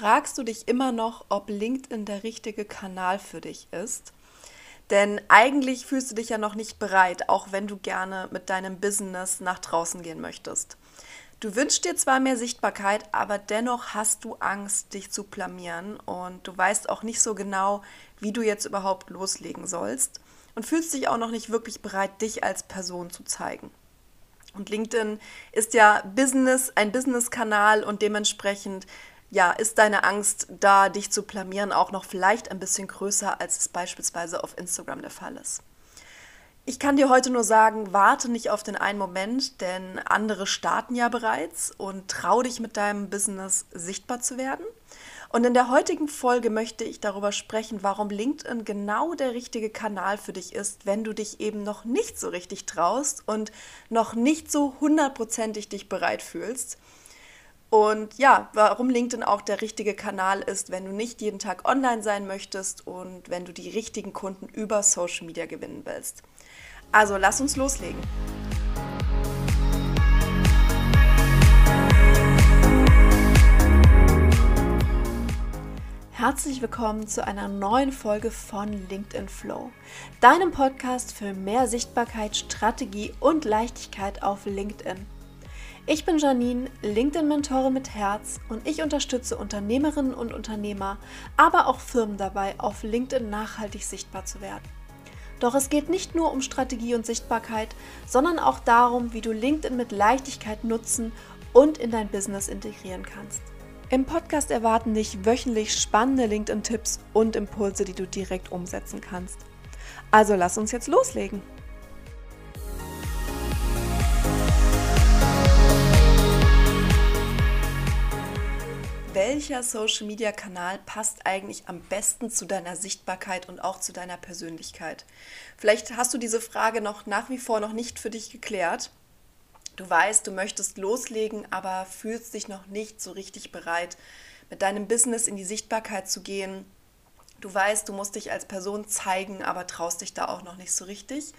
Fragst du dich immer noch, ob LinkedIn der richtige Kanal für dich ist? Denn eigentlich fühlst du dich ja noch nicht bereit, auch wenn du gerne mit deinem Business nach draußen gehen möchtest. Du wünschst dir zwar mehr Sichtbarkeit, aber dennoch hast du Angst, dich zu blamieren und du weißt auch nicht so genau, wie du jetzt überhaupt loslegen sollst und fühlst dich auch noch nicht wirklich bereit, dich als Person zu zeigen. Und LinkedIn ist ja Business, ein Business-Kanal und dementsprechend ja, ist deine Angst, da dich zu blamieren, auch noch vielleicht ein bisschen größer, als es beispielsweise auf Instagram der Fall ist. Ich kann dir heute nur sagen, warte nicht auf den einen Moment, denn andere starten ja bereits und trau dich mit deinem Business sichtbar zu werden. Und in der heutigen Folge möchte ich darüber sprechen, warum LinkedIn genau der richtige Kanal für dich ist, wenn du dich eben noch nicht so richtig traust und noch nicht so hundertprozentig dich bereit fühlst. Und ja, warum LinkedIn auch der richtige Kanal ist, wenn du nicht jeden Tag online sein möchtest und wenn du die richtigen Kunden über Social Media gewinnen willst. Also lass uns loslegen. Herzlich willkommen zu einer neuen Folge von LinkedIn Flow, deinem Podcast für mehr Sichtbarkeit, Strategie und Leichtigkeit auf LinkedIn. Ich bin Janine, LinkedIn-Mentorin mit Herz und ich unterstütze Unternehmerinnen und Unternehmer, aber auch Firmen dabei, auf LinkedIn nachhaltig sichtbar zu werden. Doch es geht nicht nur um Strategie und Sichtbarkeit, sondern auch darum, wie du LinkedIn mit Leichtigkeit nutzen und in dein Business integrieren kannst. Im Podcast erwarten dich wöchentlich spannende LinkedIn-Tipps und Impulse, die du direkt umsetzen kannst. Also lass uns jetzt loslegen. Welcher Social-Media-Kanal passt eigentlich am besten zu deiner Sichtbarkeit und auch zu deiner Persönlichkeit? Vielleicht hast du diese Frage noch nach wie vor noch nicht für dich geklärt. Du weißt, du möchtest loslegen, aber fühlst dich noch nicht so richtig bereit, mit deinem Business in die Sichtbarkeit zu gehen. Du weißt, du musst dich als Person zeigen, aber traust dich da auch noch nicht so richtig.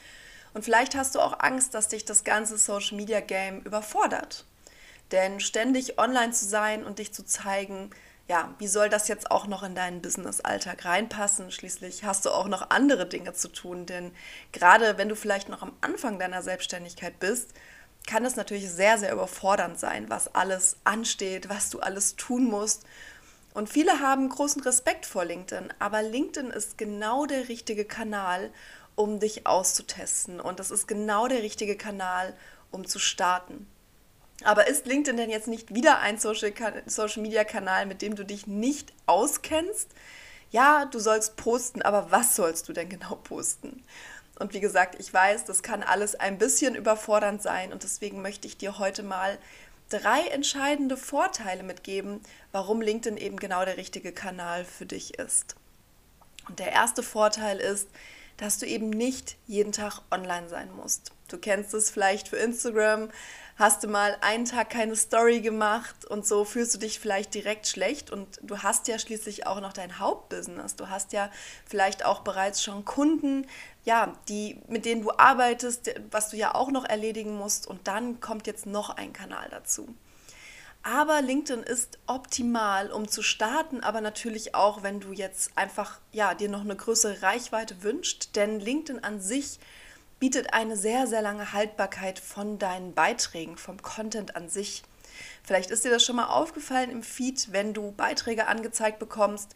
Und vielleicht hast du auch Angst, dass dich das ganze Social Media Game überfordert. Denn ständig online zu sein und dich zu zeigen, ja, wie soll das jetzt auch noch in deinen Business-Alltag reinpassen? Schließlich hast du auch noch andere Dinge zu tun. Denn gerade wenn du vielleicht noch am Anfang deiner Selbstständigkeit bist, kann es natürlich sehr, sehr überfordernd sein, was alles ansteht, was du alles tun musst. Und viele haben großen Respekt vor LinkedIn, aber LinkedIn ist genau der richtige Kanal, um dich auszutesten. Und das ist genau der richtige Kanal, um zu starten. Aber ist LinkedIn denn jetzt nicht wieder ein Social-Media-Kanal, mit dem du dich nicht auskennst? Ja, du sollst posten, aber was sollst du denn genau posten? Und wie gesagt, ich weiß, das kann alles ein bisschen überfordernd sein und deswegen möchte ich dir heute mal drei entscheidende Vorteile mitgeben, warum LinkedIn eben genau der richtige Kanal für dich ist. Und der erste Vorteil ist, dass du eben nicht jeden Tag online sein musst. Du kennst es vielleicht für Instagram, hast du mal einen Tag keine Story gemacht und so fühlst du dich vielleicht direkt schlecht und du hast ja schließlich auch noch dein Hauptbusiness. Du hast ja vielleicht auch bereits schon Kunden, ja, die mit denen du arbeitest, was du ja auch noch erledigen musst und dann kommt jetzt noch ein Kanal dazu. Aber LinkedIn ist optimal, um zu starten, aber natürlich auch, wenn du jetzt einfach ja, dir noch eine größere Reichweite wünscht, denn LinkedIn an sich bietet eine sehr, sehr lange Haltbarkeit von deinen Beiträgen, vom Content an sich. Vielleicht ist dir das schon mal aufgefallen im Feed, wenn du Beiträge angezeigt bekommst,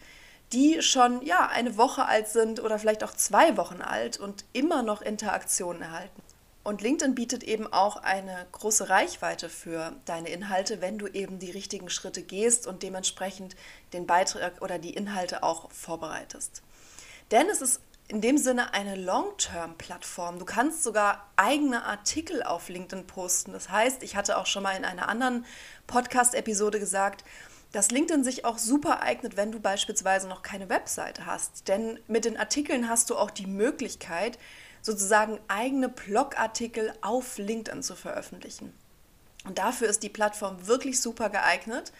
die schon ja eine Woche alt sind oder vielleicht auch zwei Wochen alt und immer noch Interaktionen erhalten. Und LinkedIn bietet eben auch eine große Reichweite für deine Inhalte, wenn du eben die richtigen Schritte gehst und dementsprechend den Beitrag oder die Inhalte auch vorbereitest. Denn es ist in dem Sinne eine Long-Term-Plattform. Du kannst sogar eigene Artikel auf LinkedIn posten. Das heißt, ich hatte auch schon mal in einer anderen Podcast-Episode gesagt, dass LinkedIn sich auch super eignet, wenn du beispielsweise noch keine Webseite hast. Denn mit den Artikeln hast du auch die Möglichkeit, sozusagen eigene Blogartikel auf LinkedIn zu veröffentlichen. Und dafür ist die Plattform wirklich super geeignet.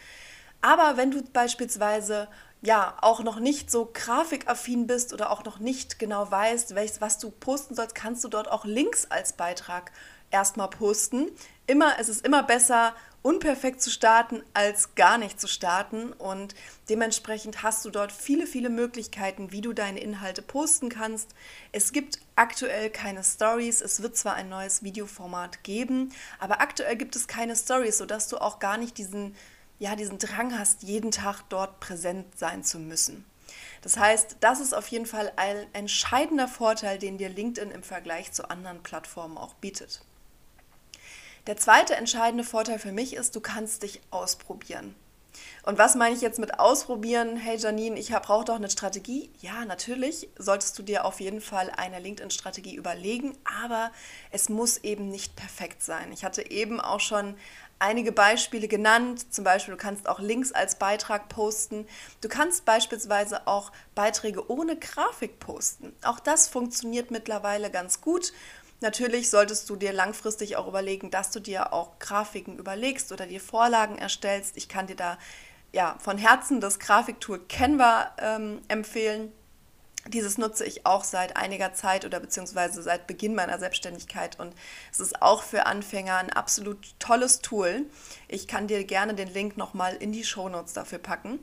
Aber wenn du beispielsweise ja auch noch nicht so grafikaffin bist oder auch noch nicht genau weißt, welches, was du posten sollst, kannst du dort auch Links als Beitrag erstmal posten. Immer, es ist immer besser, unperfekt zu starten als gar nicht zu starten. Und dementsprechend hast du dort viele, viele Möglichkeiten, wie du deine Inhalte posten kannst. Es gibt aktuell keine Stories. Es wird zwar ein neues Videoformat geben, aber aktuell gibt es keine Stories, sodass du auch gar nicht diesen, ja, diesen Drang hast, jeden Tag dort präsent sein zu müssen. Das heißt, das ist auf jeden Fall ein entscheidender Vorteil, den dir LinkedIn im Vergleich zu anderen Plattformen auch bietet. Der zweite entscheidende Vorteil für mich ist, du kannst dich ausprobieren. Und was meine ich jetzt mit ausprobieren? Hey Janine, ich brauche doch eine Strategie. Ja, natürlich solltest du dir auf jeden Fall eine LinkedIn-Strategie überlegen, aber es muss eben nicht perfekt sein. Ich hatte eben auch schon einige Beispiele genannt. Zum Beispiel, du kannst auch Links als Beitrag posten. Du kannst beispielsweise auch Beiträge ohne Grafik posten. Auch das funktioniert mittlerweile ganz gut. Natürlich solltest du dir langfristig auch überlegen, dass du dir auch Grafiken überlegst oder dir Vorlagen erstellst. Ich kann dir da ja von Herzen das Grafiktool Canva ähm, empfehlen. Dieses nutze ich auch seit einiger Zeit oder beziehungsweise seit Beginn meiner Selbstständigkeit und es ist auch für Anfänger ein absolut tolles Tool. Ich kann dir gerne den Link nochmal in die Shownotes dafür packen.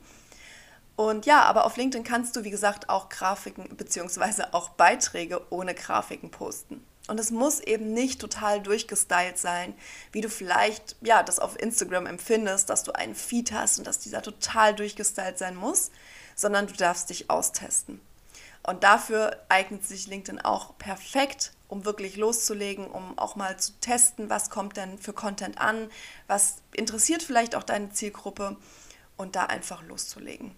Und ja, aber auf LinkedIn kannst du, wie gesagt, auch Grafiken beziehungsweise auch Beiträge ohne Grafiken posten. Und es muss eben nicht total durchgestylt sein, wie du vielleicht ja, das auf Instagram empfindest, dass du einen Feed hast und dass dieser total durchgestylt sein muss, sondern du darfst dich austesten. Und dafür eignet sich LinkedIn auch perfekt, um wirklich loszulegen, um auch mal zu testen, was kommt denn für Content an, was interessiert vielleicht auch deine Zielgruppe und da einfach loszulegen.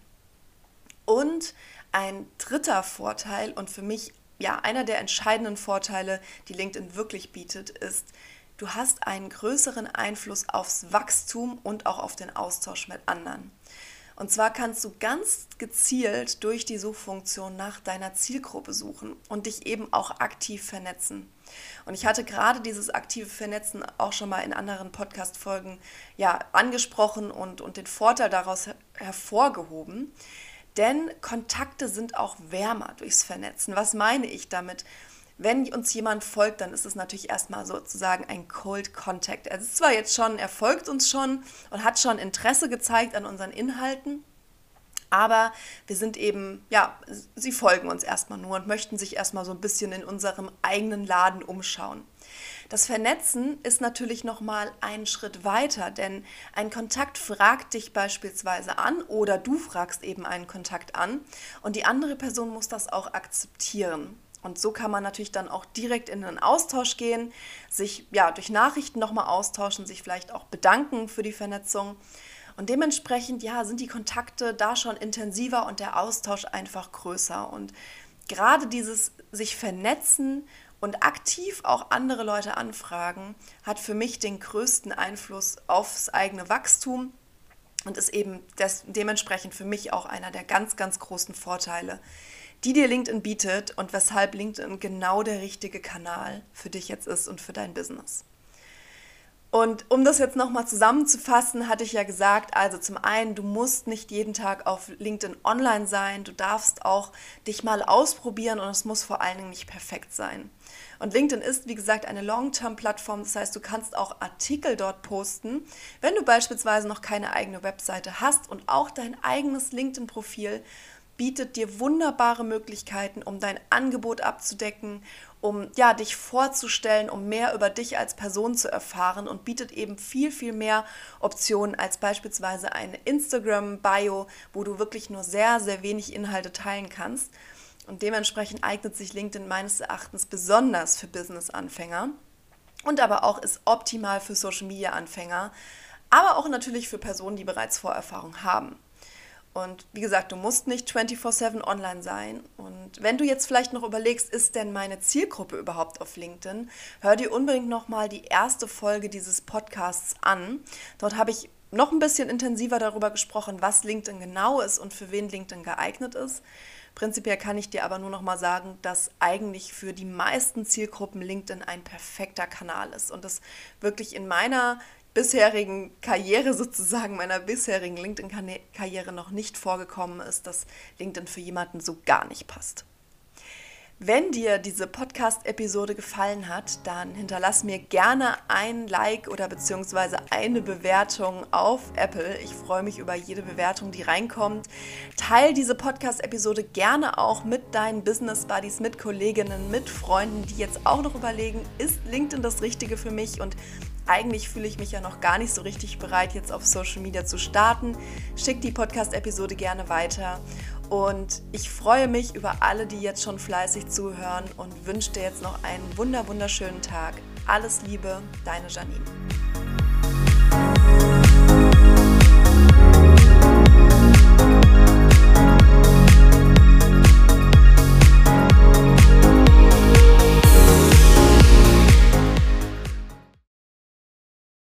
Und ein dritter Vorteil und für mich ja einer der entscheidenden Vorteile, die LinkedIn wirklich bietet, ist, du hast einen größeren Einfluss aufs Wachstum und auch auf den Austausch mit anderen. Und zwar kannst du ganz gezielt durch die Suchfunktion nach deiner Zielgruppe suchen und dich eben auch aktiv vernetzen. Und ich hatte gerade dieses aktive Vernetzen auch schon mal in anderen Podcast-Folgen ja, angesprochen und, und den Vorteil daraus hervorgehoben. Denn Kontakte sind auch wärmer durchs Vernetzen. Was meine ich damit? Wenn uns jemand folgt, dann ist es natürlich erstmal sozusagen ein Cold Contact. Er ist zwar jetzt schon, er folgt uns schon und hat schon Interesse gezeigt an unseren Inhalten, aber wir sind eben, ja, sie folgen uns erstmal nur und möchten sich erstmal so ein bisschen in unserem eigenen Laden umschauen. Das Vernetzen ist natürlich nochmal einen Schritt weiter, denn ein Kontakt fragt dich beispielsweise an oder du fragst eben einen Kontakt an und die andere Person muss das auch akzeptieren. Und so kann man natürlich dann auch direkt in einen Austausch gehen, sich ja durch Nachrichten nochmal austauschen, sich vielleicht auch bedanken für die Vernetzung. Und dementsprechend ja, sind die Kontakte da schon intensiver und der Austausch einfach größer. Und gerade dieses sich vernetzen und aktiv auch andere Leute anfragen, hat für mich den größten Einfluss aufs eigene Wachstum und ist eben des, dementsprechend für mich auch einer der ganz, ganz großen Vorteile, die dir LinkedIn bietet und weshalb LinkedIn genau der richtige Kanal für dich jetzt ist und für dein Business. Und um das jetzt nochmal zusammenzufassen, hatte ich ja gesagt, also zum einen, du musst nicht jeden Tag auf LinkedIn online sein, du darfst auch dich mal ausprobieren und es muss vor allen Dingen nicht perfekt sein. Und LinkedIn ist, wie gesagt, eine Long-Term-Plattform, das heißt, du kannst auch Artikel dort posten, wenn du beispielsweise noch keine eigene Webseite hast und auch dein eigenes LinkedIn-Profil bietet dir wunderbare Möglichkeiten, um dein Angebot abzudecken, um ja, dich vorzustellen, um mehr über dich als Person zu erfahren und bietet eben viel, viel mehr Optionen als beispielsweise eine Instagram-Bio, wo du wirklich nur sehr, sehr wenig Inhalte teilen kannst. Und dementsprechend eignet sich LinkedIn meines Erachtens besonders für Business-Anfänger und aber auch ist optimal für Social-Media-Anfänger, aber auch natürlich für Personen, die bereits Vorerfahrung haben. Und wie gesagt, du musst nicht 24/7 online sein. Und wenn du jetzt vielleicht noch überlegst, ist denn meine Zielgruppe überhaupt auf LinkedIn, hör dir unbedingt nochmal die erste Folge dieses Podcasts an. Dort habe ich noch ein bisschen intensiver darüber gesprochen, was LinkedIn genau ist und für wen LinkedIn geeignet ist. Prinzipiell kann ich dir aber nur noch mal sagen, dass eigentlich für die meisten Zielgruppen LinkedIn ein perfekter Kanal ist und das wirklich in meiner bisherigen Karriere sozusagen, meiner bisherigen LinkedIn-Karriere noch nicht vorgekommen ist, dass LinkedIn für jemanden so gar nicht passt. Wenn dir diese Podcast-Episode gefallen hat, dann hinterlass mir gerne ein Like oder beziehungsweise eine Bewertung auf Apple. Ich freue mich über jede Bewertung, die reinkommt. Teil diese Podcast-Episode gerne auch mit deinen Business Buddies, mit Kolleginnen, mit Freunden, die jetzt auch noch überlegen, ist LinkedIn das Richtige für mich und eigentlich fühle ich mich ja noch gar nicht so richtig bereit, jetzt auf Social Media zu starten. Schick die Podcast-Episode gerne weiter. Und ich freue mich über alle, die jetzt schon fleißig zuhören und wünsche dir jetzt noch einen wunder wunderschönen Tag. Alles Liebe, deine Janine.